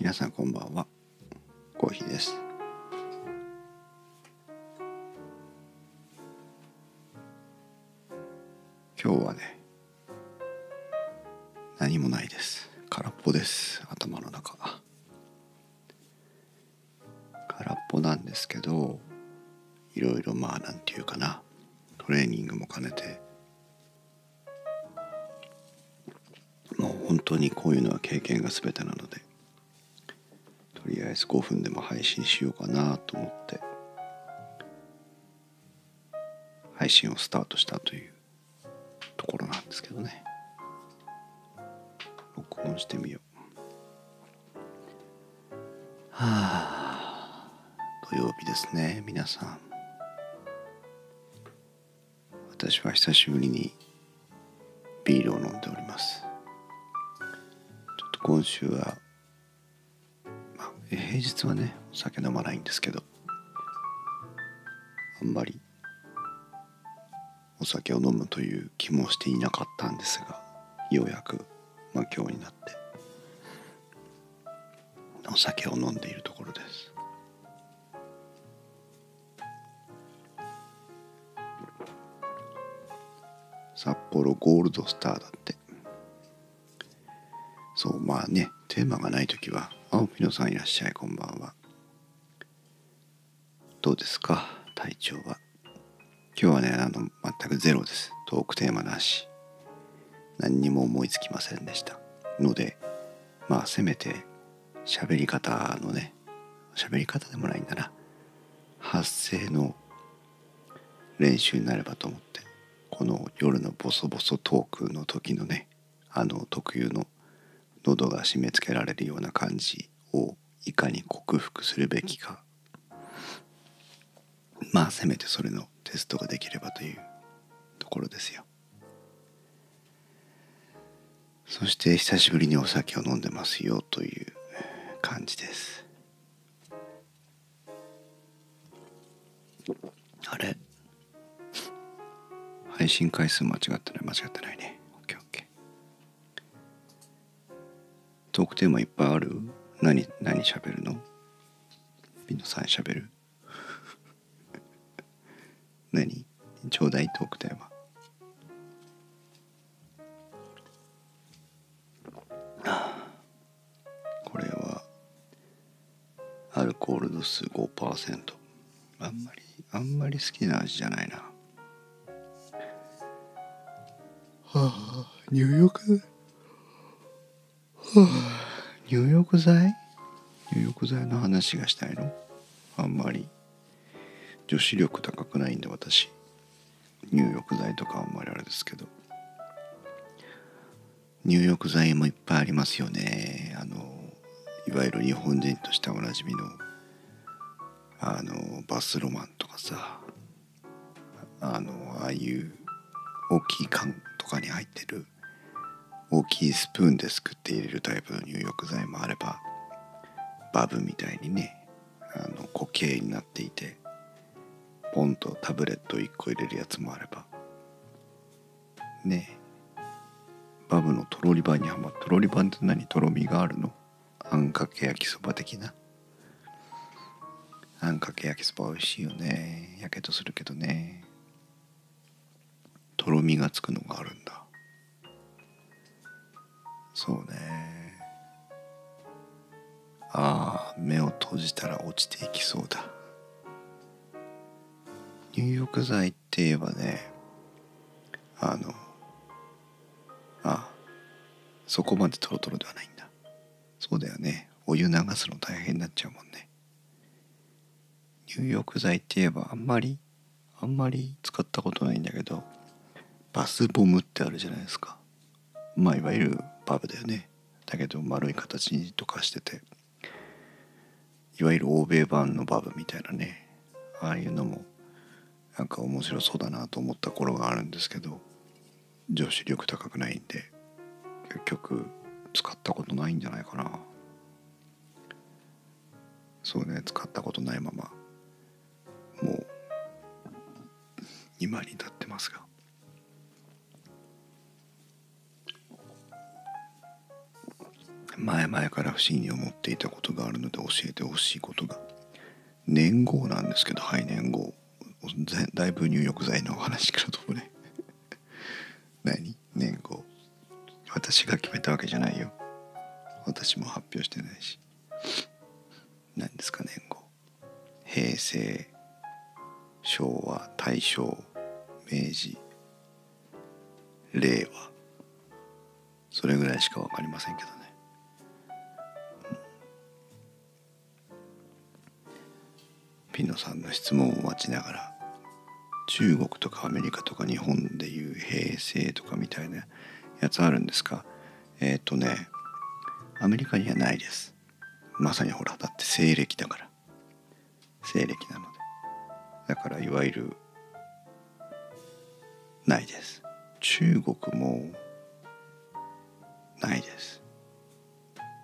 皆さんこんばんは。コーヒーです。今日はね何もないです。空っぽです。頭の中。空っぽなんですけどいろいろまあなんていうかな。トレーニングも兼ねて。もう本当にこういうのは経験が全てなのず5分でも配信しようかなと思って配信をスタートしたというところなんですけどね。録音してみよう。はあ土曜日ですね皆さん。私は久しぶりにビールを飲んでおります。ちょっと今週は、はね酒飲まないんですけど。あんまりお酒を飲むという気もしていなかったんですがようやく、まあ、今日になってお酒を飲んでいるところです。札幌ゴールドスターだって。そうまあねテーマがない時は青ピノさんいらっしゃいこんばんは。どうですか？体調は？今日はねあの全くゼロです。トークテーマなし。何にも思いつきませんでした。のでまあせめて喋り方のね喋り方でもないんだな。発声の練習になればと思ってこの夜のボソボソトークの時のねあの特有の喉が締め付けられるような感じをいかに克服するべきか。まあせめてそれのテストができればというところですよ。そして久しぶりにお酒を飲んでますよという感じです。あれ？配信回数間違ってない？間違ってないね。トークテーマいっぱいある？何何喋るの？ピノさん喋る？何？ちょうだいトークテーマ。これはアルコール度数5%あんまりあんまり好きな味じゃないな。はあ入浴はあ 入浴剤？入浴剤の話がしたいの？あんまり。女子力高くないんで私。入浴剤とかあんまりあれですけど。入浴剤もいっぱいありますよね。あのいわゆる日本人としておなじみのあのバスロマンとかさ。あのああいう大きい缶とかに入ってる大きいスプーンですくって入れるタイプの入浴剤もあればバブみたいにねあの固形になっていてポンとタブレット1個入れるやつもあればねバブのとろり版にはまとろり版って何？とろみがあるの？あんかけ焼きそば的な？あんかけ焼きそば美味しいよね。やけどするけどね。とろみがつくのがあるんだ。そうね。ああ目を閉じたら落ちていきそうだ。入浴剤って言えばねあのあそこまでトロトロではないんだ。そうだよね。お湯流すの大変になっちゃうもんね。入浴剤って言えばあんまりあんまり使ったことないんだけどバスボムってあるじゃないですか。まあいわゆるバブだよね。だけど丸い形にとかしてて。いわゆる欧米版のバブみたいなね。ああいうのもなんか面白そうだなと思った頃があるんですけど女子力高くないんで結局使ったことないんじゃないかな。そうね使ったことないままもう今に至ってますが。前々から不思議に思っていたことがあるので教えてほしいことが。年号なんですけどはい年号。だいぶ入浴剤のお話からともね。何？年号。私が決めたわけじゃないよ。私も発表してないし。何ですか年号？平成昭和大正明治令和。それぐらいしか分かりませんけどね、ピノさんの質問を待ちながら中国とかアメリカとか日本でいう平成とかみたいなやつあるんですか？えっ、ー、とねアメリカにはないです。まさにほらだって西暦だから。西暦なので。だからいわゆるないです。中国もないです。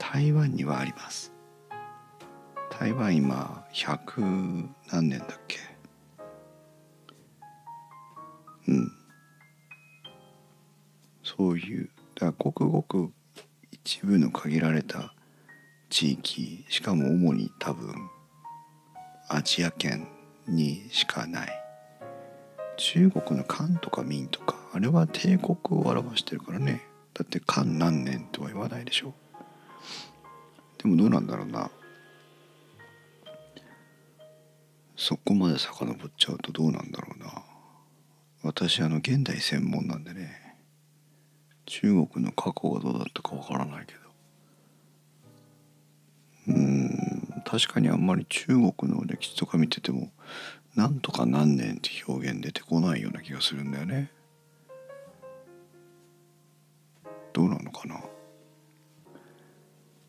台湾にはあります。台湾今100何年だっけ？うん。そういうだからごくごく一部の限られた地域しかも主に多分アジア圏にしかない。中国の漢とか明とかあれは帝国を表してるからね。だって漢何年とは言わないでしょ。でもどうなんだろうな。そこまで遡っちゃうとどうなんだろうな。私あの現代専門なんでね。中国の過去がどうだったかわからないけど。うん確かにあんまり中国の歴史とか見ててもなんとか何年って表現出てこないような気がするんだよね。どうなのかな。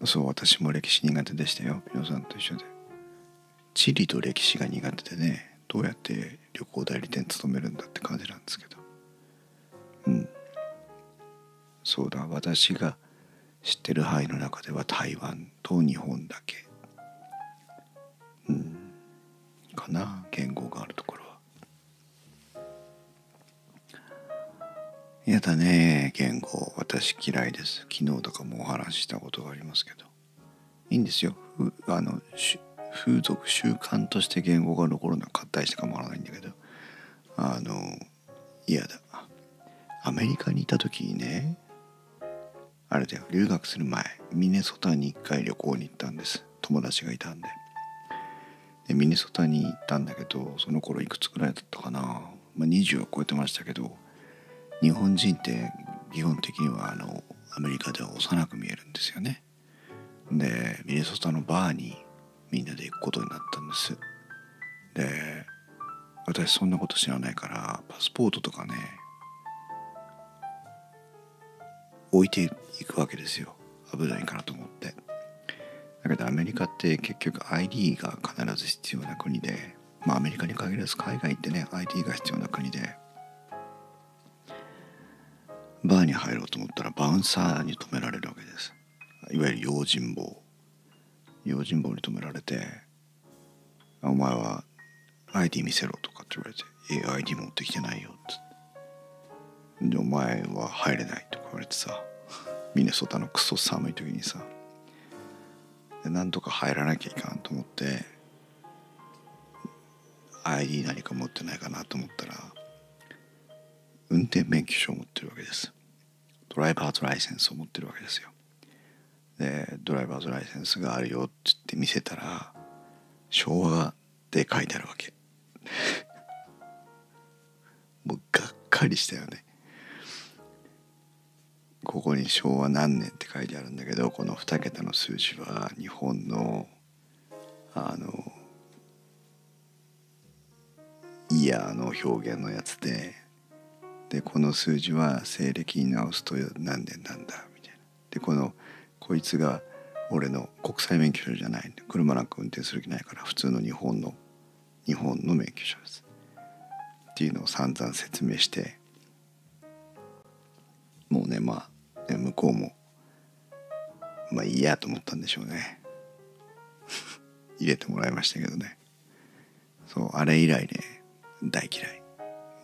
そう私も歴史苦手でしたよ。皆さんと一緒で。地理と歴史が苦手でねどうやって旅行代理店勤めるんだって感じなんですけど。うん。そうだ私が知ってる範囲の中では台湾と日本だけ。うん。かな言語があるところは。やだね言語。私嫌いです。昨日とかもお話ししたことがありますけど。いいんですよ。あのし風俗習慣として言語が残るのはたいして構わないんだけどあの嫌だ。アメリカにいた時にねあれだよ留学する前ミネソタに一回旅行に行ったんです。友達がいたんで。でミネソタに行ったんだけどその頃いくつくらいだったかな、まあ、20は超えてましたけど日本人って基本的にはあのアメリカでは幼く見えるんですよね。でミネソタのバーにみんなで行くことになったんです。で私そんなこと知らないからパスポートとかね置いていくわけですよ。危ないかなと思って。だけどアメリカって結局 ID が必ず必要な国でまあアメリカに限らず海外ってね ID が必要な国でバーに入ろうと思ったらバウンサーに止められるわけです。いわゆる用心棒。用心棒に止められて「お前は ID 見せろ」とかって言われて「え ID 持ってきてないよ」って。で「お前は入れない」とか言われてさミネソタのクソ寒い時にさでなんとか入らなきゃいかんと思って ID 何か持ってないかなと思ったら運転免許証を持ってるわけです。ドライバーズライセンスを持ってるわけですよ。でドライバーズライセンスがあるよって言って見せたら昭和で書いてあるわけ。もうがっかりしたよね。ここに昭和何年って書いてあるんだけどこの2桁の数字は日本のあのイヤーの表現のやつででこの数字は西暦に直すと何年なんだみたいな。でこのこいつが俺の国際免許証じゃない車なんか運転する気ないから普通の日本の日本の免許証ですっていうのを散々説明してもうねまあ向こうもまあいいやと思ったんでしょうね。入れてもらいましたけどね。そうあれ以来ね大嫌い。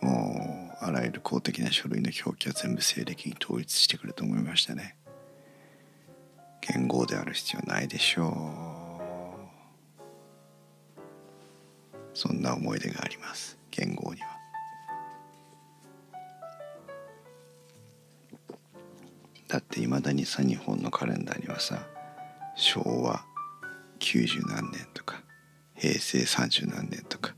もうあらゆる公的な書類の表記は全部西暦に統一してくれと思いましたね。言語である必要ないでしょう。そんな思い出があります。言語には。だっていまだにさ日本のカレンダーにはさ昭和90何年とか平成30何年とか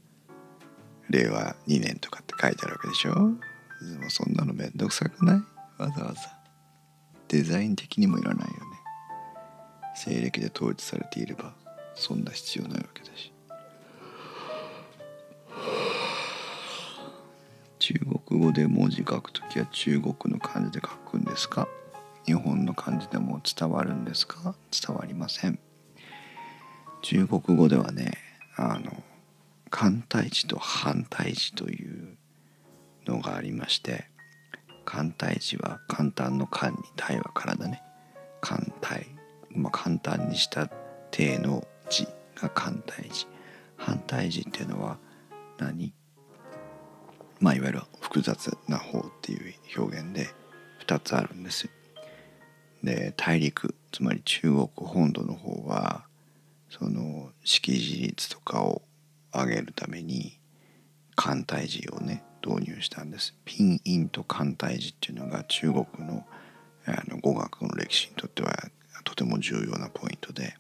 令和2年とかって書いてあるわけでしょ。でもそんなのめんどくさくない？わざわざ。デザイン的にもいらないよね。西暦で統一されていればそんな必要ないわけだし。中国語で文字書くときは中国の漢字で書くんですか？日本の漢字でも伝わるんですか？伝わりません。中国語ではねあの簡体字と反対字というのがありまして簡体字は簡単の簡に体は体ね。簡体、まあ、簡単にした体の字が簡体字。反対字っていうのは何？まあいわゆる複雑な方っていう表現で2つあるんですで大陸つまり中国本土の方はその識字率とかを上げるために簡体字をね導入したんです。ピンインと簡体字っていうのが中国のあの語学の歴史にとってはとても重要なポイントで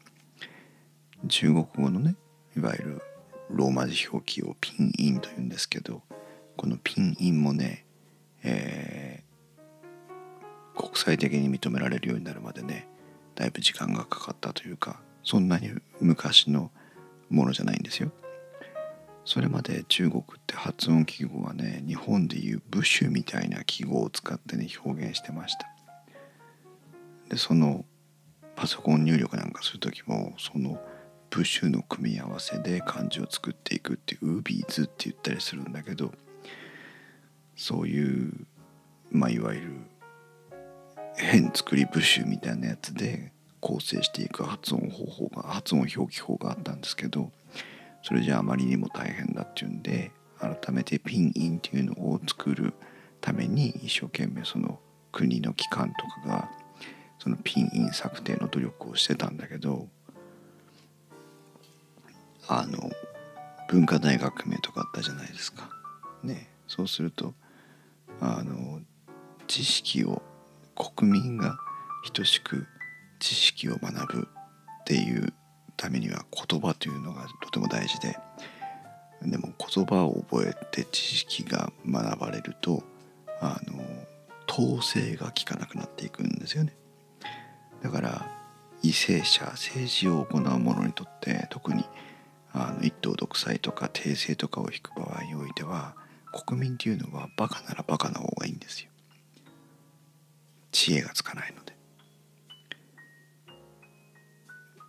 中国語のねいわゆるローマ字表記をピンインというんですけどこのピンインもね、えー、国際的に認められるようになるまでねだいぶ時間がかかったというかそんなに昔のものじゃないんですよ。それまで中国って発音記号はね日本でいう部首みたいな記号を使ってね表現してました。でそのパソコン入力なんかする時もその部首の組み合わせで漢字を作っていくっていうウービーズって言ったりするんだけどそういうまあいわゆる変作り部首みたいなやつで構成していく発音方法が発音表記法があったんですけどそれじゃあまりにも大変だっていうんで改めてピンインっていうのを作るために一生懸命その国の機関とかがそのピンイン策定の努力をしてたんだけどあの文化大革命とかあったじゃないですか。ねそうするとあの知識を国民が等しく知識を学ぶっていうためには言葉というのがとても大事ででも言葉を覚えて知識が学ばれるとあの統制が効かなくなっていくんですよねだから為政者政治を行う者にとって特にあの一党独裁とか帝政とかを引く場合においては国民っていうのはバカならバカな方がいいんですよ。知恵がつかないので。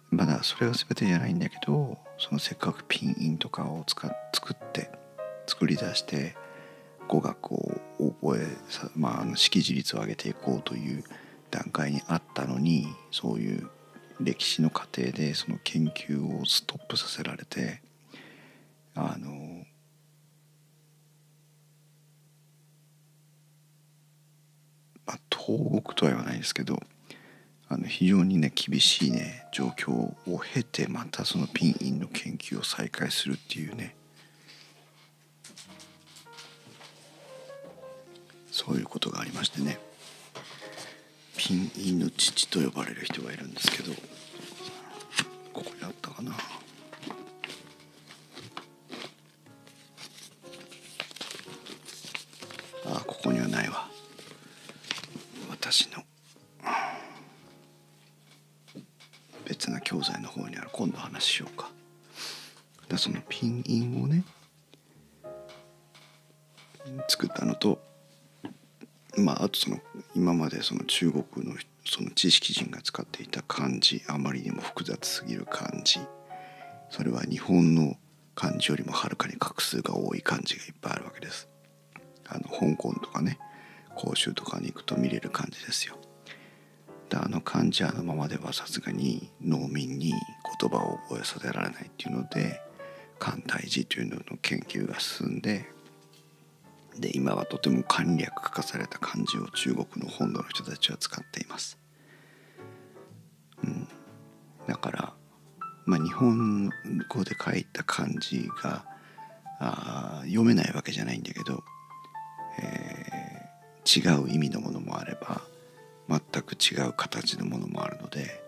まだそれが全てじゃないんだけどそのせっかくピンインとかを使作って作り出して語学を覚えまあ、あの識字率を上げていこうという段階にあったのにそういう歴史の過程でその研究をストップさせられてあのまあ東国とは言わないですけどあの非常にね厳しいね状況を経てまたそのピンインの研究を再開するっていうねそういうことがありましてね。ピンインの父と呼ばれる人がいるんですけどここにあったかな？あここにはないわ。私の。別な教材の方にある。今度話しようか。だそのピンインをね作ったのとまああとその今までその中国のその知識人が使っていた漢字あまりにも複雑すぎる漢字。それは日本の漢字よりもはるかに画数が多い漢字がいっぱいあるわけです。あの香港とかね広州とかに行くと見れる漢字ですよ。であの漢字あのままではさすがに農民に言葉を覚えさせられないっていうので簡体字というのの研究が進んでで今はとても簡略化された漢字を中国の本土の人たちは使っています。うん、だからまあ日本語で書いた漢字があ読めないわけじゃないんだけど、えー、違う意味のものもあれば全く違う形のものもあるので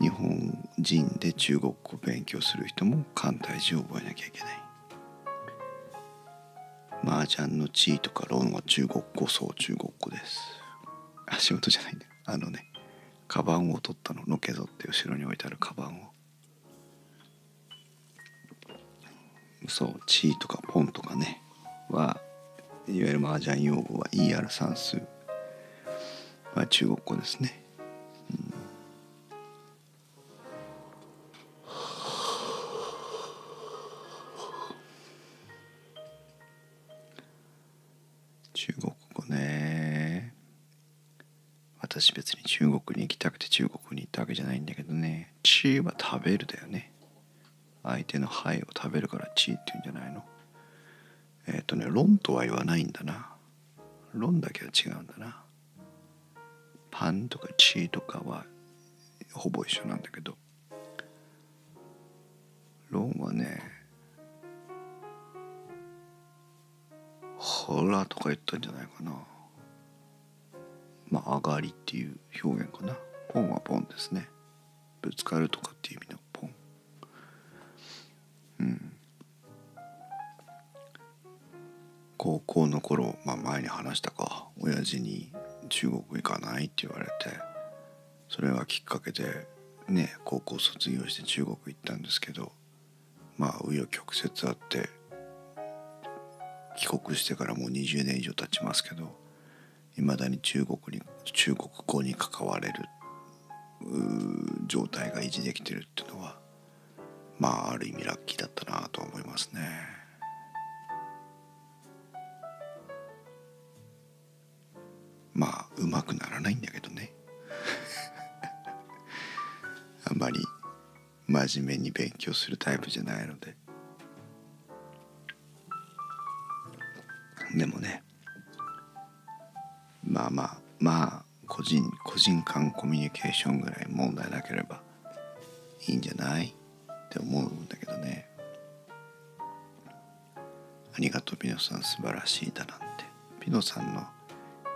日本人で中国語を勉強する人も簡体字を覚えなきゃいけない。麻雀の地位とかロンは中国語そう中国語です。あ仕事じゃないんだ。あのねカバンを取ったののけぞって後ろに置いてあるカバンを。そう地位とかポンとかねはいわゆる麻雀用語は ER 算数は中国語ですね。中国語ね。私別に中国に行きたくて中国に行ったわけじゃないんだけどね「チー」は食べるだよね。相手の肺を食べるから「チー」って言うんじゃないの。えっ、ー、とね「論」とは言わないんだな。論だけは違うんだな。パンとかチーとかはほぼ一緒なんだけど。論はねほらとか言ったんじゃないかな。まあ上がりっていう表現かな。ポンはポンですね。ぶつかるとかっていう意味のポンうん。高校の頃、まあ、前に話したか。親父に中国行かないって言われてそれがきっかけでね高校卒業して中国行ったんですけどまあ紆余曲折あって帰国してからもう20年以上経ちますけどいまだに中国に中国語に関われる状態が維持できてるっていうのはまあある意味ラッキーだったなと思いますね。まあうまくならないんだけどね あんまり真面目に勉強するタイプじゃないのでまあ個人個人間コミュニケーションぐらい問題なければいいんじゃないって思うんだけどね。ありがとうピノさん素晴らしいだなんて。ピノさんの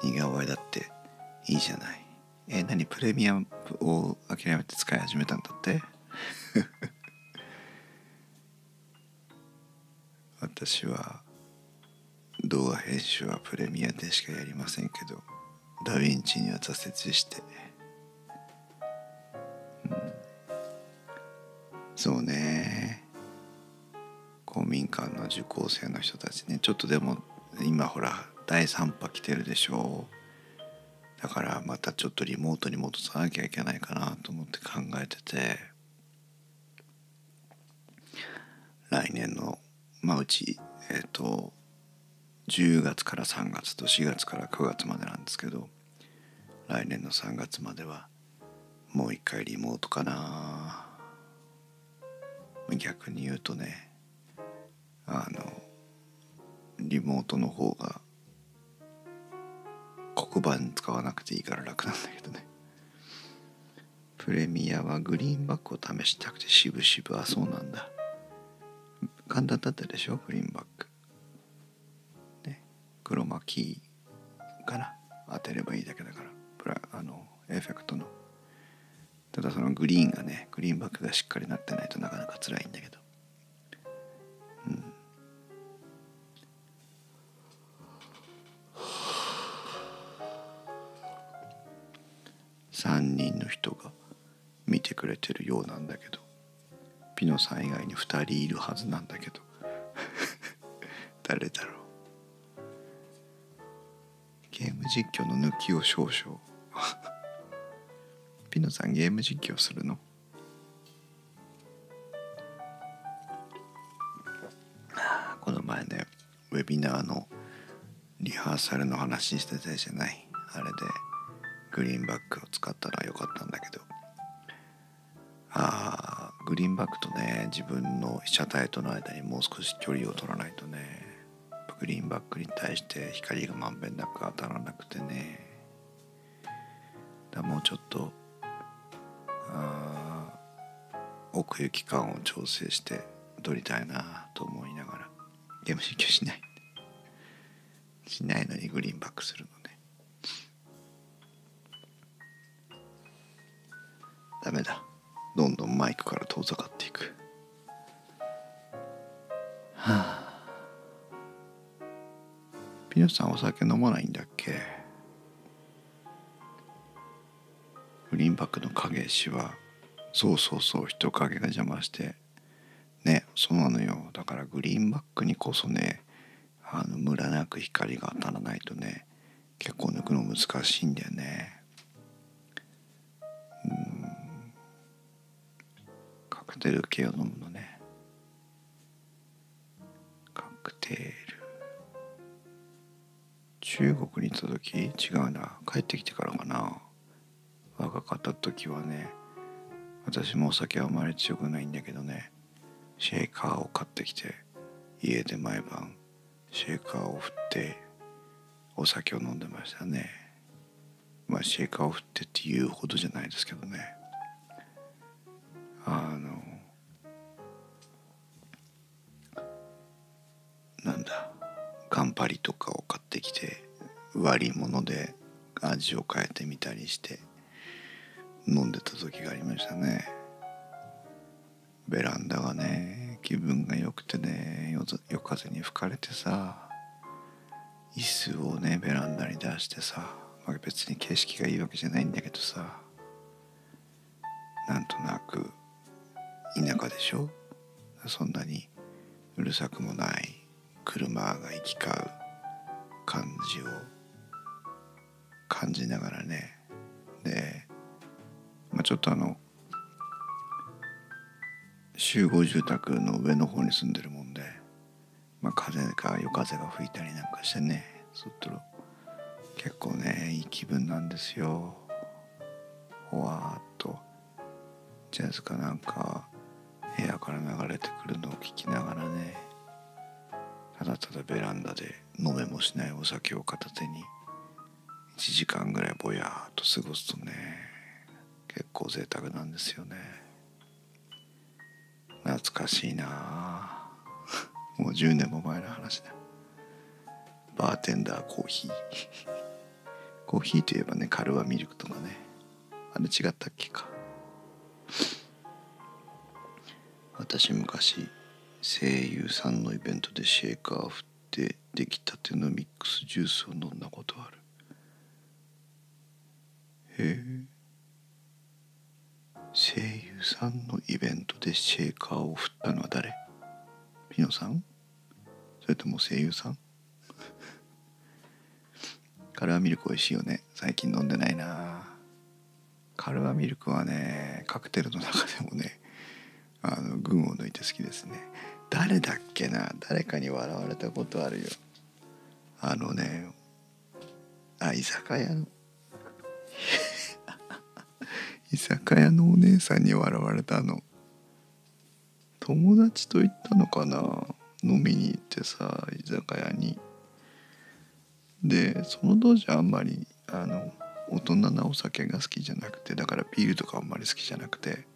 似顔絵だっていいじゃない。え何プレミアムを諦めて使い始めたんだって？私は動画編集はプレミアでしかやりませんけど。ダヴィンチには挫折して、うん、そうね。公民館の受講生の人たちね。ちょっとでも今ほら第3波来てるでしょう。だからまたちょっとリモートに戻さなきゃいけないかなと思って考えてて。来年のまあうちえっ、ー、と10月から3月と4月から9月までなんですけど来年の3月まではもう一回リモートかな。逆に言うとねあのリモートの方が黒板使わなくていいから楽なんだけどね。プレミアはグリーンバックを試したくてしぶしぶあそうなんだ。簡単だったでしょグリーンバックね黒巻かな。当てればいいだけだから。プラあのエフェクトの。ただそのグリーンがねグリーンバックがしっかりなってないとなかなか辛いんだけど。3人の人が見てくれてるようなんだけど。ピノさん以外に2人いるはずなんだけど。誰だろう。ゲーム実況の抜きを少々。ピノさんゲーム実況するの？この前ねウェビナーのリハーサルの話してたじゃない？あれでグリーンバックを使ったらよかったんだけど。あグリーンバックとね自分の被写体との間にもう少し距離を取らないとねグリーンバックに対して光がまんべんなく当たらなくてね。だもうちょっとあ奥行き感を調整して撮りたいなと思いながらゲーム実況しない。しないのにグリーンバックするのね。ダメだ。どんどんマイクから遠ざかっていく。はあ。ピノさんお酒飲まないんだっけ？グリーンバックの影石はそうそうそう人影が邪魔してねそうなのよ。だからグリーンバックにこそねあのムラなく光が当たらないとね結構抜くの難しいんだよね。うん。カクテル系を飲むのね。カクテル。中国に行った時違うな帰ってきてからかな。若かった時はね私もお酒はあまり強くないんだけどねシェーカーを買ってきて家で毎晩シェーカーを振ってお酒を飲んでましたね。まあシェーカーを振ってっていうほどじゃないですけどね。あのなんだカンパリとかを買ってきて割り物で味を変えてみたりして飲んでた時がありましたね。ベランダがね気分が良くてね夜風に吹かれてさ椅子をねベランダに出してさ、まあ、別に景色がいいわけじゃないんだけどさなんとなく田舎でしょ？そんなにうるさくもない車が行き交う感じを感じながらね。でまあ、ちょっとあの集合住宅の上の方に住んでるもんで、まあ、風か夜風が吹いたりなんかしてねそっと結構ねいい気分なんですよ。ほわーっとジャズかなんか部屋から流れてくるのを聞きながらねただただベランダで飲めもしないお酒を片手に1時間ぐらいぼやーっと過ごすとね結構贅沢なんですよね。懐かしいな もう10年も前の話だ。バーテンダーコーヒー。コーヒーといえばねカルワミルクとかね。あれ違ったっけか。私昔声優さんのイベントでシェーカー振って出来たてのミックスジュースを飲んだことある。え声優さんのイベントでシェーカーを振ったのは誰？ピノさん？それとも声優さん？カルアミルク美味しいよね。最近飲んでないな。カルアミルクはねカクテルの中でもねあの群を抜いて好きですね。誰だっけな？誰かに笑われたことあるよ。あのねあ居酒屋の居酒屋のお姉さんに笑われたの。友達と行ったのかな？飲みに行ってさ居酒屋に。でその当時あんまりあの大人なお酒が好きじゃなくてだからビールとかあんまり好きじゃなくて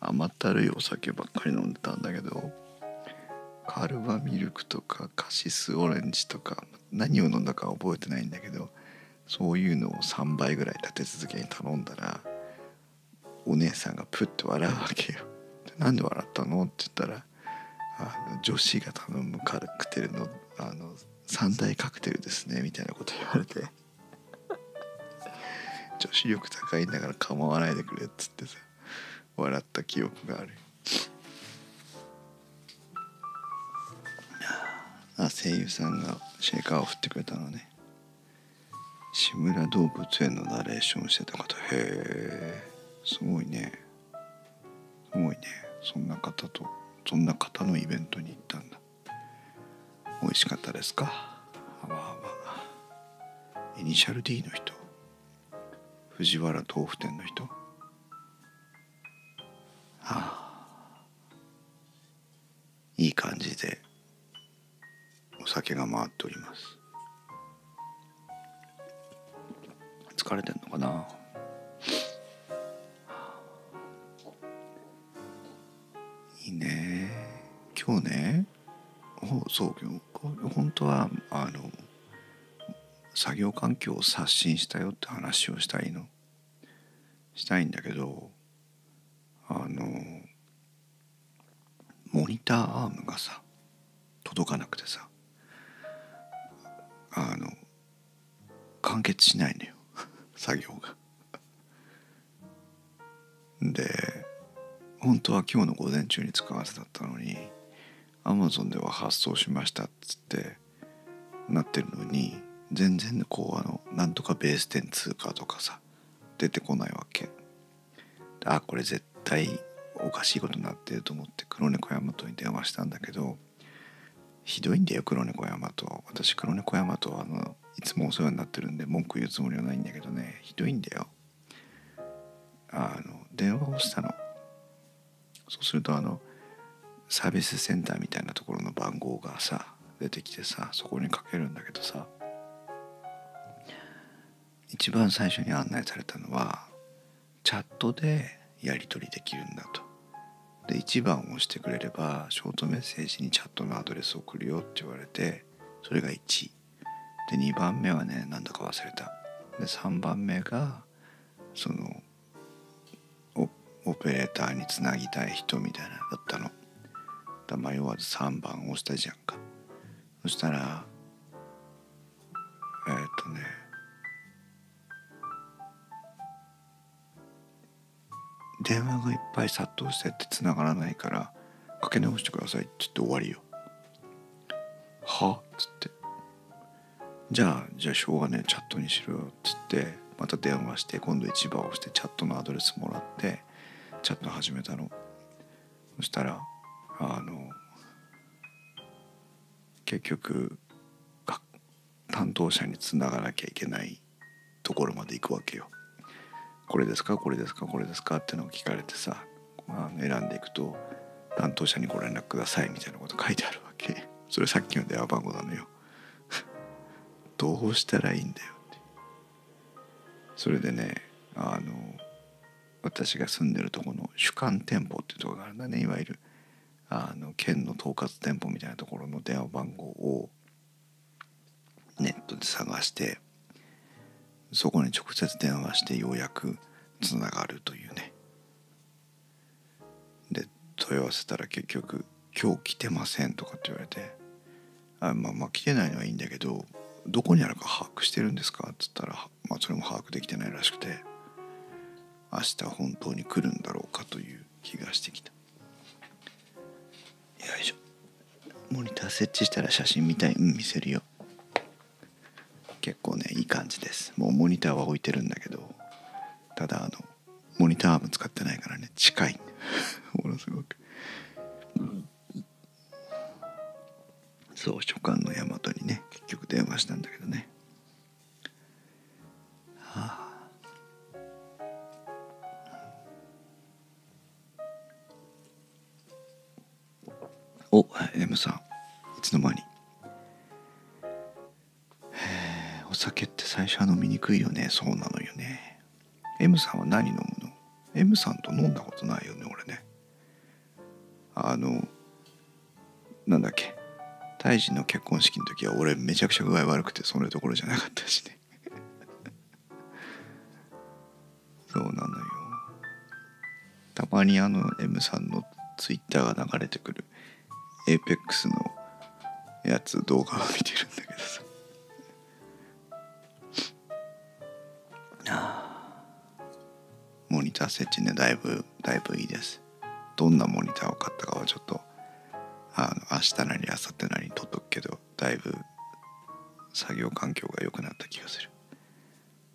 甘ったるいお酒ばっかり飲んでたんだけどカルバミルクとかカシスオレンジとか何を飲んだか覚えてないんだけどそういうのを3倍ぐらい立て続けに頼んだらお姉さんがプッと笑うわけよ。なんで笑ったの？って言ったらあの女子が頼むカクテルのあの三大カクテルですねみたいなこと言われて。女子力高いんだから構わないでくれっつってさ笑った記憶がある。あ声優さんがシェーカーを振ってくれたのね。志村動物園のナレーションしてた方。へえすごいね。すごいね。そんな方とそんな方のイベントに行ったんだ。美味しかったですか？あわあわイニシャル D の人？藤原豆腐店の人？はあ。いい感じでお酒が回っております。疲れてんのかな？今日ね。ほそう今日本当はあの作業環境を刷新したよって話をしたいの。したいんだけどあのモニターアームがさ届かなくてさあの完結しないのよ。作業が。で本当は今日の午前中に使わせだったのにアマゾンでは発送しましたっつってなってるのに全然こうあのなんとかベース点通過とかさ出てこないわけあこれ絶対おかしいことになってると思って黒猫ヤマトに電話したんだけどひどいんだよ黒猫ヤマト私黒猫ヤマトはあのいつもお世話になってるんで文句言うつもりはないんだけどねひどいんだよ。あの電話をしたの。そうするとあのサービスセンターみたいなところの番号がさ出てきてさそこにかけるんだけどさ一番最初に案内されたのはチャットでやり取りできるんだと。で1番を押してくれればショートメッセージにチャットのアドレスを送るよって言われてそれが1で2番目はねなんだか忘れた。で3番目がそのオペレーターにつなぎたい人みたいなだったの。だ迷わず3番押したじゃんか。そしたらえー、っとね電話がいっぱい殺到してって繋がらないからかけ直してくださいって言って終わりよ。は？っつって。じゃあじゃあしょうがねチャットにしろよっつってまた電話して今度1番押してチャットのアドレスもらってチャット始めたの。そしたらあの結局担当者につながなきゃいけないところまで行くわけよ。これですか？これですか？これですか？ってのを聞かれてさあ選んでいくと担当者にご連絡くださいみたいなこと書いてあるわけ。それさっきの電話番号なのよ。どうしたらいいんだよって。それでねあの私が住んでるとこの主管店舗っていうとこがあるんだね。いわゆるあの県の統括店舗みたいなところの電話番号をネットで探してそこに直接電話してようやくつながるというね。で問い合わせたら結局「今日来てません」とかって言われて「あまあまあ来てないのはいいんだけどどこにあるか把握してるんですか?」っつったら、まあ、それも把握できてないらしくて明日本当に来るんだろうかという気がしてきた。よいしょ。モニター設置したら写真見たい。うん見せるよ。結構ねいい感じです。もうモニターは置いてるんだけどただあのモニターアーム使ってないからね近い。ものすごく。そう書簡の大何飲むの？M さんと飲んだことないよね俺ね。あのなんだっけ？大治の結婚式の時は俺めちゃくちゃ具合悪くてそれどころじゃなかったしね。そうなのよ。たまにあの M さんのツイッターが流れてくる APEX のやつ動画を見てるんだねだいぶだいぶいいです。どんなモニターを買ったかはちょっとあの明日なり明後日なりに撮っとくけどだいぶ作業環境が良くなった気がする。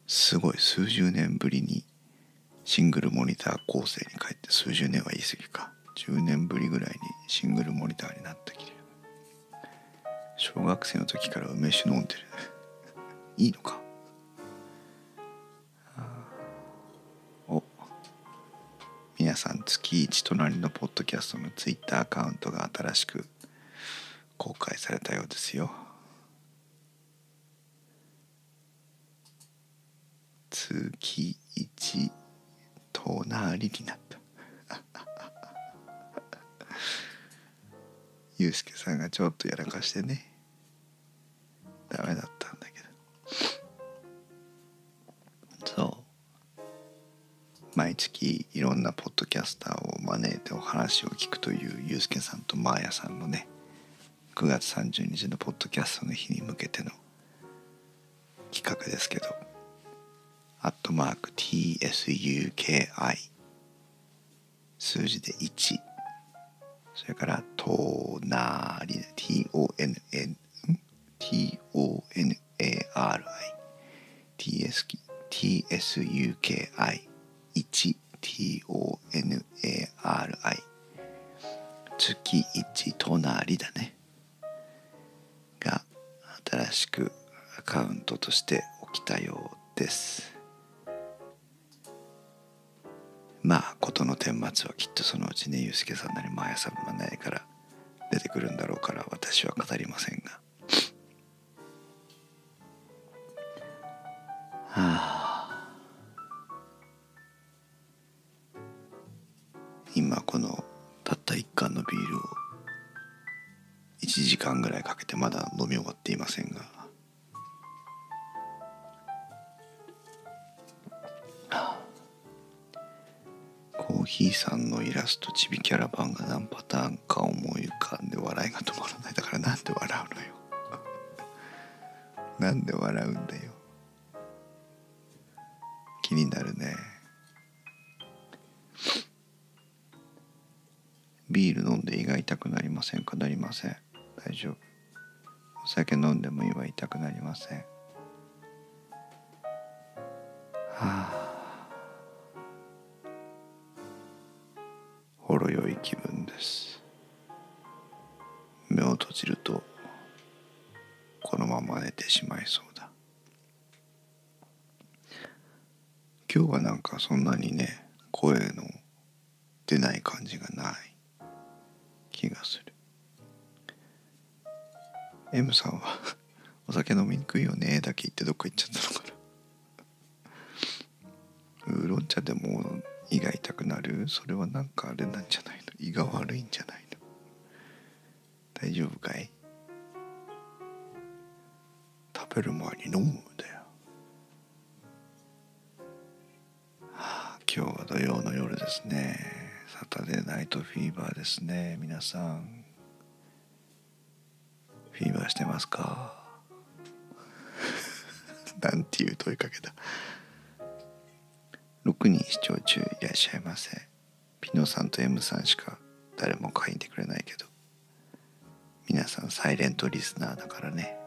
すごい数十年ぶりにシングルモニター構成に帰って数十年は言い過ぎか。10年ぶりぐらいにシングルモニターになってきてる。小学生の時から梅酒飲んでる。いいのか？皆さん月一隣のポッドキャストのツイッターアカウントが新しく公開されたようですよ。月一隣になった。ゆうすけさんがちょっとやらかしてね。ダメだった。毎月いろんなポッドキャスターを招いてお話を聞くというゆうすけさんとまーやさんのね9月30日のポッドキャストの日に向けての企画ですけどアットマーク TSUKI 数字で1それから隣 TONN TONARI TSUKI 1 TONARI 月1隣だねが新しくアカウントとして起きたようですまあ事の顛末はきっとそのうちねユースケさんなり毎朝もないから出てくるんだろうから私は語りませんがはあ今このたった一缶のビールを1時間ぐらいかけてまだ飲み終わっていませんが。コーヒーさんのイラストちびキャラバンが何パターンか思い浮かんで笑いが止まらない。だからなんで笑うのよ。なんで笑うんだよ。気になるね。ビール飲んで胃が痛くなりませんか？なりません。大丈夫。お酒飲んでも胃は痛くなりません。はあ。ほろ酔い気分です。目を閉じるとこのまま寝てしまいそうだ。今日はなんかそんなにね声の出ない感じがない。M さんはお酒飲みにくいよねだけ言ってどっか行っちゃったのかな。ウーロン茶でも胃が痛くなる？それはなんかあれなんじゃないの？胃が悪いんじゃないの？大丈夫かい？食べる前に飲むんだよ、はあ、今日は土曜の夜ですね。サタデーナイトフィーバーですね。皆さん。ますか？なんていう問いかけだ。6人視聴中いらっしゃいませ。ピノさんと M さんしか誰も書いてくれないけど。皆さんサイレントリスナーだからね。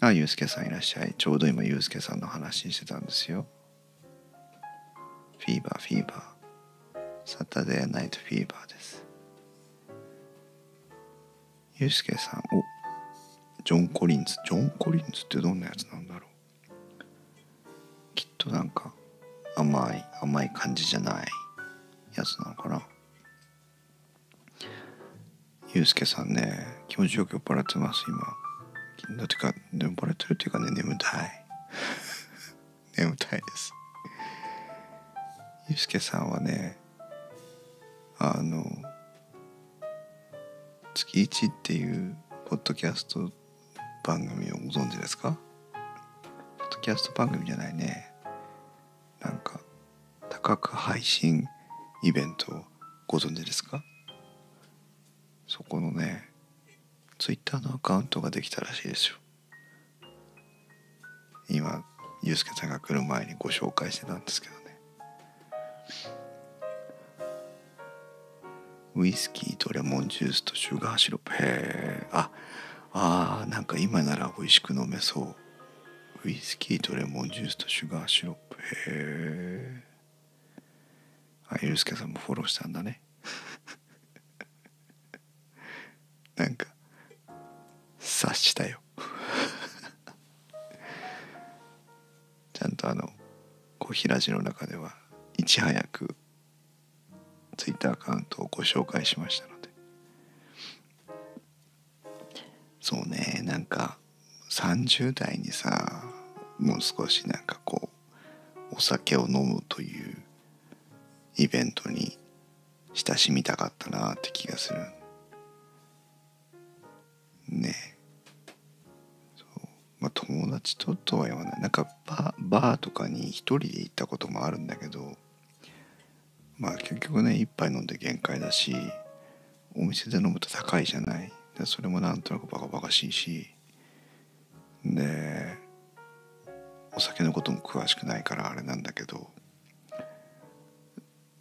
あゆうすけさんいらっしゃい。ちょうど今ゆうすけさんの話してたんですよ。フィーバーフィーバーサタデーナイトフィーバーです。ゆうすけさんおジョン・コリンズジョン・コリンズってどんなやつなんだろう？きっとなんか甘い甘い感じじゃないやつなのかな？ゆうすけさんね気持ちよく酔っ払ってます今。だってか酔っ払ってるっていうかね眠たい。眠たいです。ゆうすけさんはねあの月一っていうポッドキャスト番組をご存知ですか？ポッドキャスト番組じゃないね。なんか多角配信イベントをご存知ですか？そこのねツイッターのアカウントができたらしいですよ。今ユうスケさんが来る前にご紹介してたんですけどね。ウイスキーとレモンジュースとシュガーシロップ。へえああーなんか今なら美味しく飲めそう。ウイスキーとレモンジュースとシュガーシロップ。へえあゆうすけさんもフォローしたんだね。なんか察したよ。ちゃんとあのコーヒーラジの中ではいち早くツイッターアカウントをご紹介しましたので。そうねなんか30代にさもう少しなんかこうお酒を飲むというイベントに親しみたかったなって気がする。ね。そう。まあ友達ととは言わない。なんかバーバーとかに一人で行ったこともあるんだけどまあ結局ね一杯飲んで限界だしお店で飲むと高いじゃない。でそれもなんとなくバカバカしいし。でお酒のことも詳しくないからあれなんだけど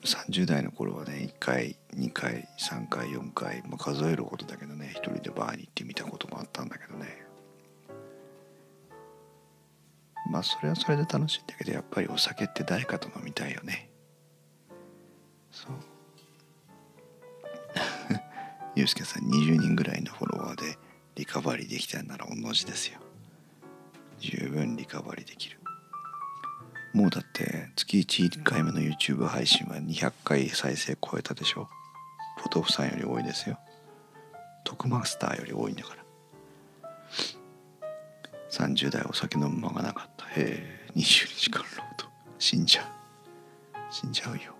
30代の頃はね1回2回3回4回、まあ、数えるほどだけどね一人でバーに行ってみたこともあったんだけどね。まあそれはそれで楽しいんだけどやっぱりお酒って誰かと飲みたいよね。ゆうすけさん20人ぐらいのフォロワーでリカバリーできたんなら同じですよ。十分リカバリーできる。もうだって月1回目の YouTube 配信は200回再生超えたでしょ。フォトフさんより多いですよ。徳マスターより多いんだから。30代お酒飲む間がなかった。へえ20時間労働。死んじゃう。死んじゃうよ。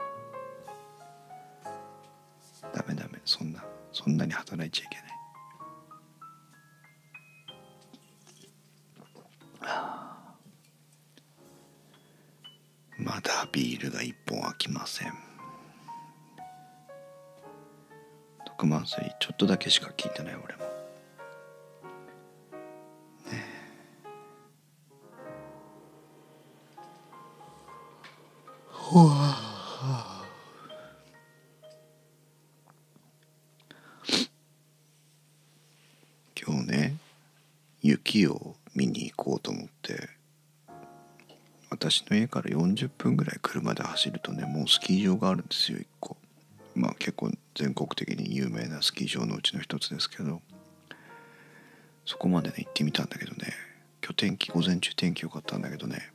ダメダメそんな。そんなに働いちゃいけない。まだビールが一本開きません。特万水ちょっとだけしか聞いてない俺も。から40分ぐらい車で走るとねもうスキー場があるんですよ1個。まあ結構全国的に有名なスキー場のうちの一つですけど。そこまでね行ってみたんだけどね。今日天気午前中天気良かったんだけどね。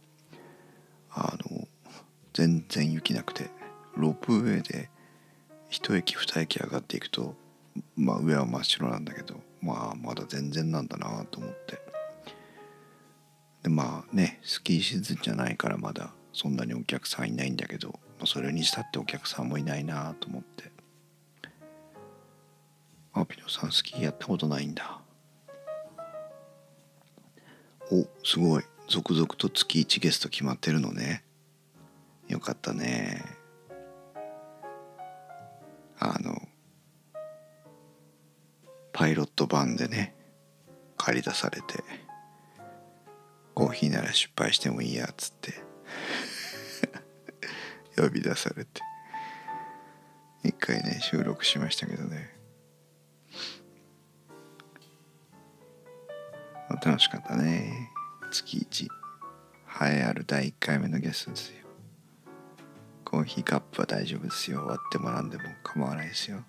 あの全然雪なくて。ロープウェイで一駅二駅上がっていくとまあ上は真っ白なんだけど。まあまだ全然なんだなと思っでまあねスキーシーズンじゃないからまだそんなにお客さんいないんだけど、まあ、それにしたってお客さんもいないなと思って。あピノさんスキーやったことないんだ。おすごい。続々と月1ゲスト決まってるのね。よかったね。あのパイロット版でね借り出されて。コーヒーなら失敗してもいいやっつって。呼び出されて。一回ね収録しましたけどね。楽しかったね。月1栄えある第1回目のゲストですよ。コーヒーカップは大丈夫ですよ。割ってもらんでも構わないですよ。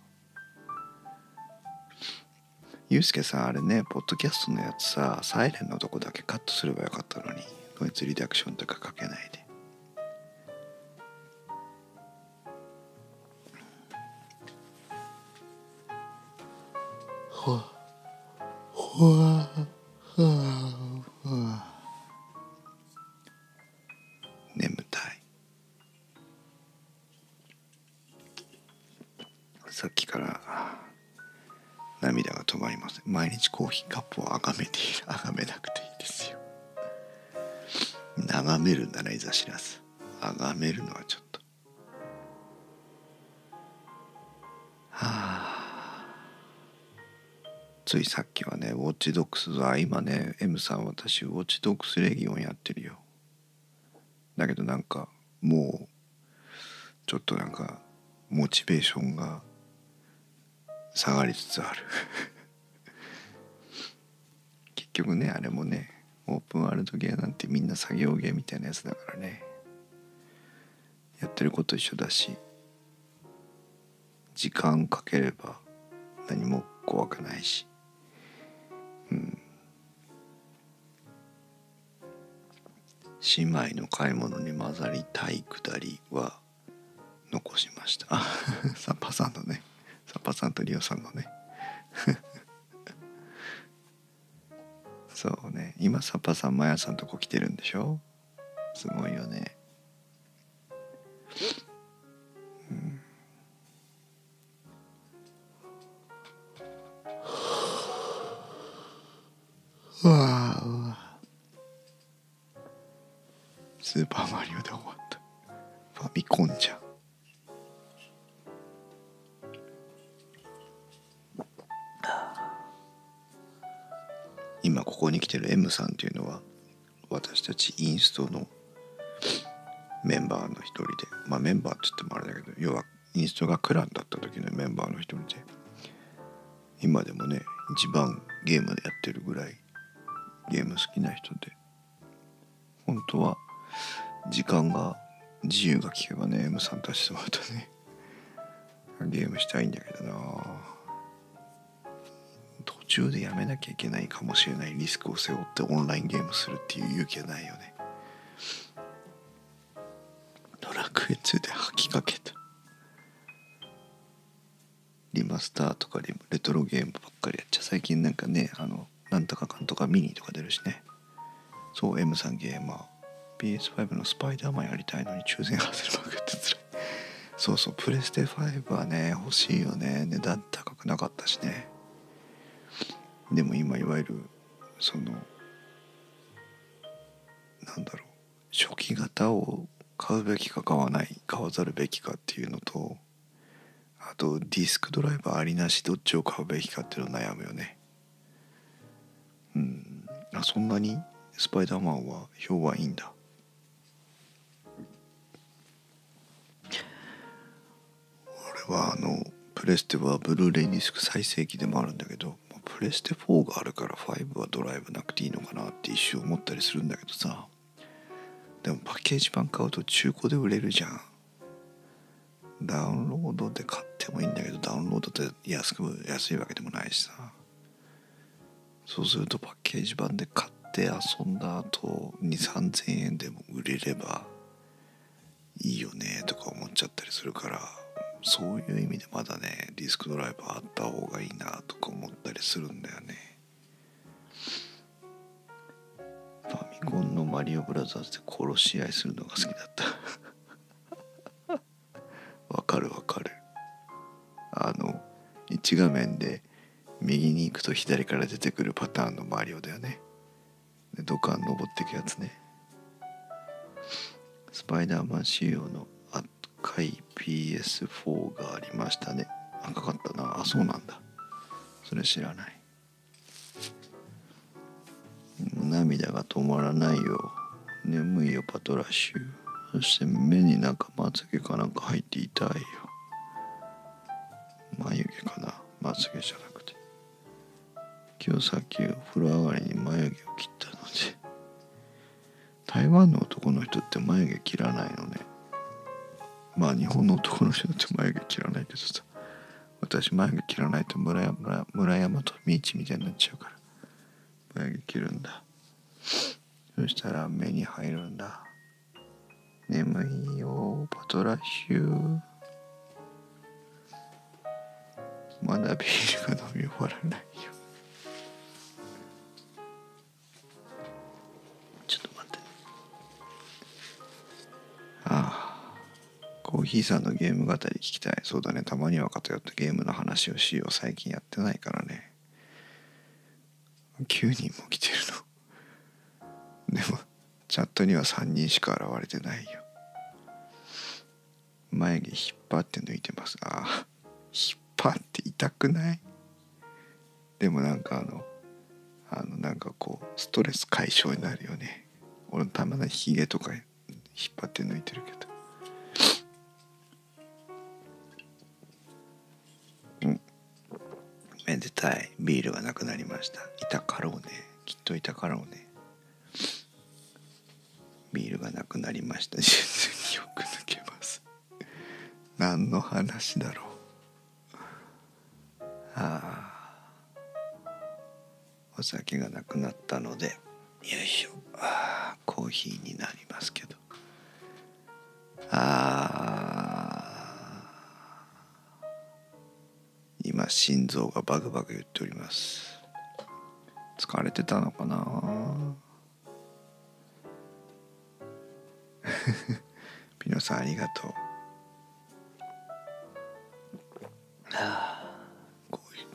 ゆうすけさんあれねポッドキャストのやつさサイレンのとこだけカットすればよかったのにこいつリダクションとかかけないで。ほわほわ。M さん私ウォッチドックスレギオンやってるよ。だけどなんかもうちょっとなんかモチベーションが下がりつつある。結局ねあれもねオープンワールドゲーなんてみんな作業ゲーみたいなやつだからね。やってること一緒だし時間かければ何も怖くないし。姉妹の買い物に混ざりたいくだりは残しました。あサッパさんのね。サッパさんとリオさんのね。そうね。今サッパさんマヤさんとこ来てるんでしょ？すごいよね。私たちインストのメンバーの一人でまあメンバーって言ってもあれだけど要はインストがクランだった時のメンバーの一人で今でもね一番ゲームでやってるぐらいゲーム好きな人で本当は時間が自由が利けばね M さんたちとまたねゲームしたいんだけどな。中でやめなきゃいけないかもしれないリスクを背負ってオンラインゲームするっていう勇気はないよね。ドラクエ2で吐きかけた。リマスターとかレトロゲームばっかりやっちゃ最近なんかねあのなんとかかんとかミニとか出るしね。そう M さんゲーマー。PS5 のスパイダーマンやりたいのに抽選外れまくってつらいそうそうプレステ5はね欲しいよね。値段高くなかったしね。でも今いわゆるそのなんだろう初期型を買うべきか買わない買わざるべきかっていうのとあとディスクドライバーありなしどっちを買うべきかっていうの悩むよね。うん。あそんなにスパイダーマンは評判いいんだ。俺はあのプレステはブルーレイディスク最盛期でもあるんだけどレステ4があるから5はドライブなくていいのかなって一瞬思ったりするんだけどさ。でもパッケージ版買うと中古で売れるじゃん。ダウンロードで買ってもいいんだけどダウンロードって安く安いわけでもないしさ。そうするとパッケージ版で買って遊んだ後2 3 0 0 0円でも売れればいいよねとか思っちゃったりするから。そういう意味でまだねディスクドライバーあった方がいいなとか思ったりするんだよね。ファミコンのマリオブラザーズで殺し合いするのが好きだった。わかるわかる。あの1画面で右に行くと左から出てくるパターンのマリオだよね。でドカン登ってくやつね。スパイダーマン仕様の赤い PS4 がありましたね。赤かったな。あそうなんだ。それ知らない。涙が止まらないよ。眠いよパトラッシュ。そして目になんかまつげかなんか入って痛いよ。眉毛かな。まつげじゃなくて。今日さっきお風呂上がりに眉毛を切ったので。台湾の男の人って眉毛切らないのね。まあ日本の男の人って眉毛切らないけどさ。私眉毛切らないと村山村山と道みたいになっちゃうから。眉毛切るんだ。そしたら目に入るんだ。眠いよパトラッシュまだビールが飲み終わらない。コーヒーさんのゲーム語り聞きたい。そうだね。たまには偏ってゲームの話をしよう。最近やってないからね。9人も来てるの。でもチャットには3人しか現れてないよ。眉毛引っ張って抜いてます。ああ引っ張って痛くない？でもなんかあのあのなんかこうストレス解消になるよね。俺たまにヒゲとか引っ張って抜いてるけど。いビールがなくなりました。いたかろうねきっといたかろうねビールがなくなりました。実によく抜けます。何の話だろう。あお酒がなくなったのでよいしょ。あコーヒーになりますけど。ああ。心臓がバグバグ言っております。疲れてたのかな？ピノさんありがとう。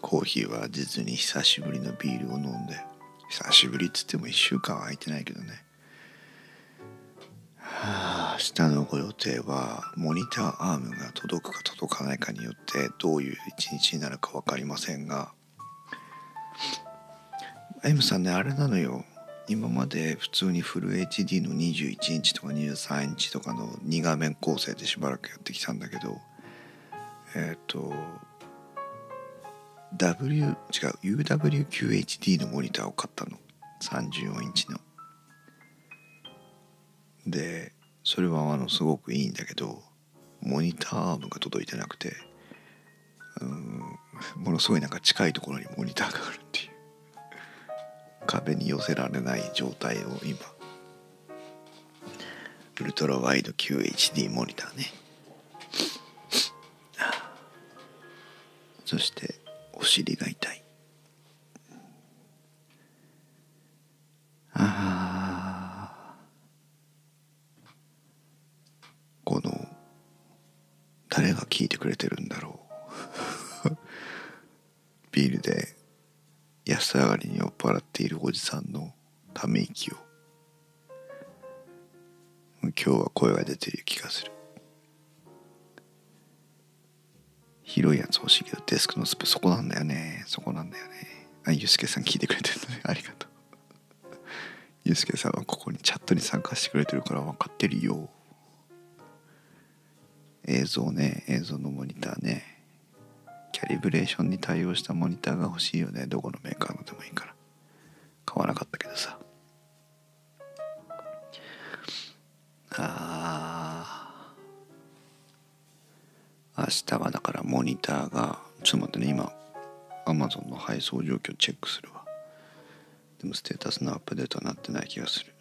コーヒーは実に久しぶりのビールを飲んで久しぶりっつっても1週間は空いてないけどね。日のご予定はモニターアームが届くか届かないかによってどういう一日になるか分かりませんが M さんねあれなのよ。今まで普通にフル HD の21インチとか23インチとかの2画面構成でしばらくやってきたんだけどえっ、ー、と W 違う UWQHD のモニターを買ったの。34インチの。でそれはあのすごくいいんだけどモニターアームが届いてなくてうんものすごいなんか近いところにモニターがあるっていう。壁に寄せられない状態を今ウルトラワイド QHD モニターね。そしてお尻が痛い。上がりに酔っ払っているおじさんのため息を。今日は声が出てる気がする。広いやつ欲しいけどデスクのスプそこなんだよね。そこなんだよね。あゆうすけさん聞いてくれてるのね。ありがとう。ゆうすけさんはここにチャットに参加してくれてるから分かってるよ。映像ね。映像のモニターね。キャリブレーションに対応したモニターが欲しいよね。どこのメーカーのでもいいから。買わなかったけどさ。あ明日はだからモニターがちょっと待ってね。今 Amazon の配送状況チェックするわ。でもステータスのアップデートはなってない気がする。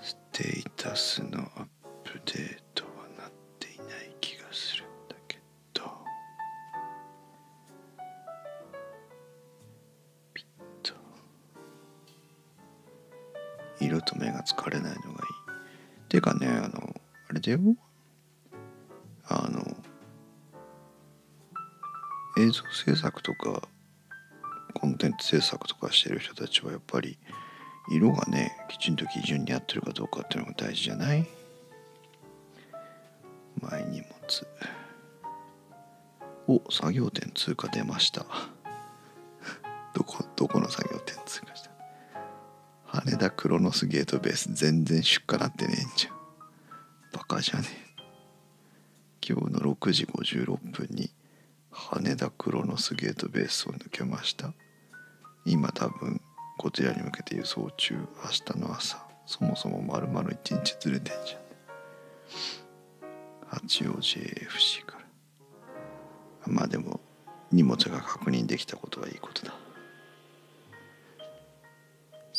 ステータスのアップデート。疲れないのがいい。ていうかねあのあれだよ。あの映像制作とかコンテンツ制作とかしてる人たちはやっぱり色がねきちんと基準に合ってるかどうかっていうのが大事じゃない？前荷物。お作業点通過出ました。どこどこの作業点通過？羽田クロノスゲートベース。全然出荷なってねえんじゃん。バカじゃねえ。今日の6時56分に羽田クロノスゲートベースを抜けました。今多分こちらに向けて輸送中。明日の朝。そもそも丸々1日ずれてんじゃん。八王子 AFC から。まあでも荷物が確認できたことはいいことだ。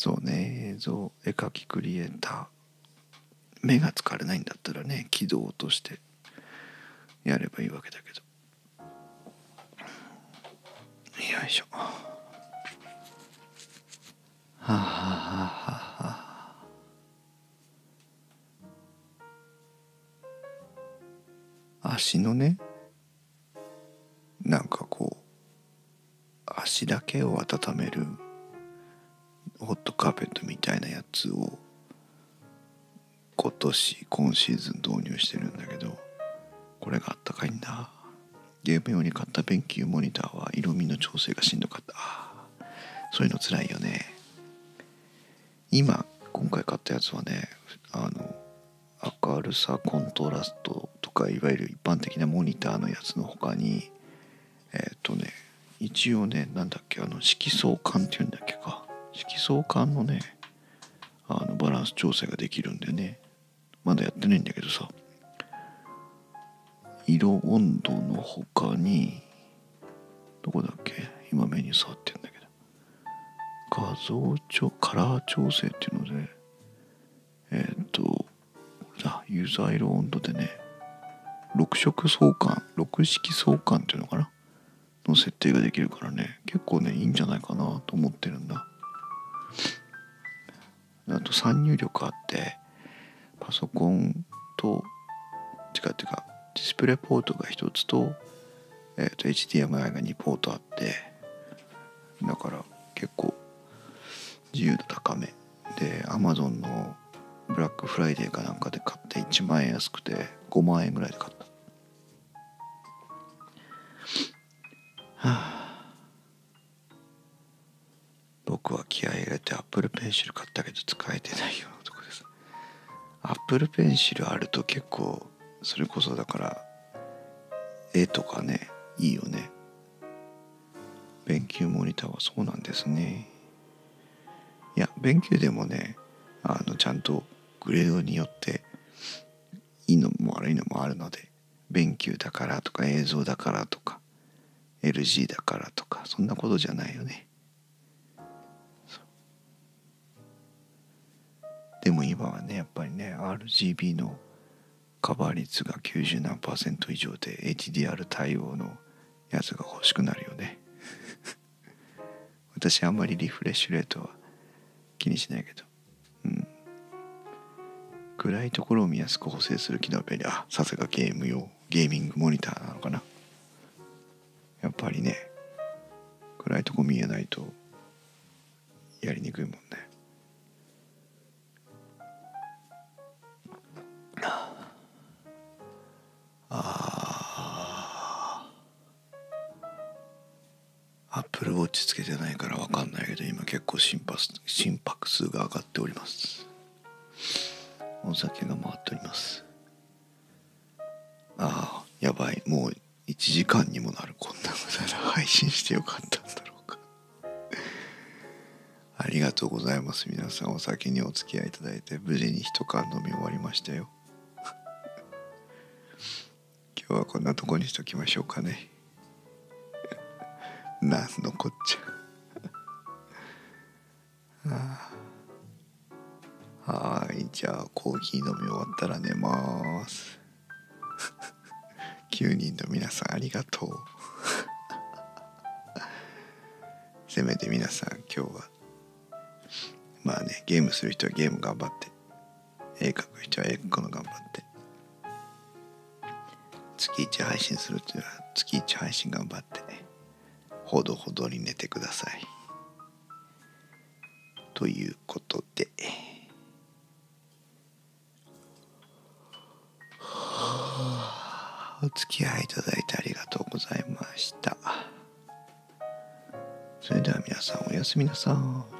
そうね。映像絵描きクリエイター目が疲れないんだったらね軌道としてやればいいわけだけど。よいしょ。はあはあはあは。あ足のねなんかこう足だけを温めるホットカーペットみたいなやつを今年今シーズン導入してるんだけどこれがあったかいんだ。ゲーム用に買った勉強モニターは色味の調整がしんどかった。そういうのつらいよね。今今回買ったやつはねあの明るさコントラストとかいわゆる一般的なモニターのやつの他にえっ、ー、とね一応ねなんだっけあの色相感っていうんだっけか。色相感のねあのバランス調整ができるんでね。まだやってないんだけどさ。色温度の他にどこだっけ？今目に触ってんだけど。画像調カラー調整っていうのでえっ、とあユーザー色温度でね6色相関6色相関っていうのかな？の設定ができるからね結構ねいいんじゃないかなと思ってるんだ。あと参入力あってパソコンと違うっていうかディスプレイポートが1つと,、えー、と HDMI が2ポートあってだから結構自由度高め。で Amazon のブラックフライデーかなんかで買って1万円安くて5万円ぐらいで買った。はあ。Apple Pencil 買ったけど使えてないようなとこです。Apple Pencil あると結構それこそだから絵とかねいいよね。勉強モニターはそうなんですね。いや勉強でもねあのちゃんとグレードによっていいのも悪いのもあるので勉強だからとか映像だからとか LG だからとかそんなことじゃないよね。でも今はねやっぱりね RGB のカバー率が90何パーセント以上で HDR 対応のやつが欲しくなるよね。私あんまりリフレッシュレートは気にしないけど。うん。暗いところを見やすく補正する機能便利。あさすがゲーム用。ゲーミングモニターなのかな。やっぱりね暗いとこ見えないとやりにくいもんね。ルウォッチつけてないから分かんないけど今結構心拍心拍数が上がっております。お酒が回っております。ああやばい。もう1時間にもなる。こんな無駄な配信してよかったんだろうか。ありがとうございます。皆さんお酒にお付き合いいただいて無事に一缶飲み終わりましたよ。今日はこんなとこにしときましょうかね。なんのこっちゃ はいじゃあコーヒー飲み終わったら寝ます。9人の皆さんありがとう。せめて皆さん今日はまあねゲームする人はゲーム頑張って絵描く人は絵描くの頑張って月1配信する人は月1配信頑張ってほどほどに寝てください。ということで。お付き合いいただいてありがとうございました。それでは皆さんおやすみなさい。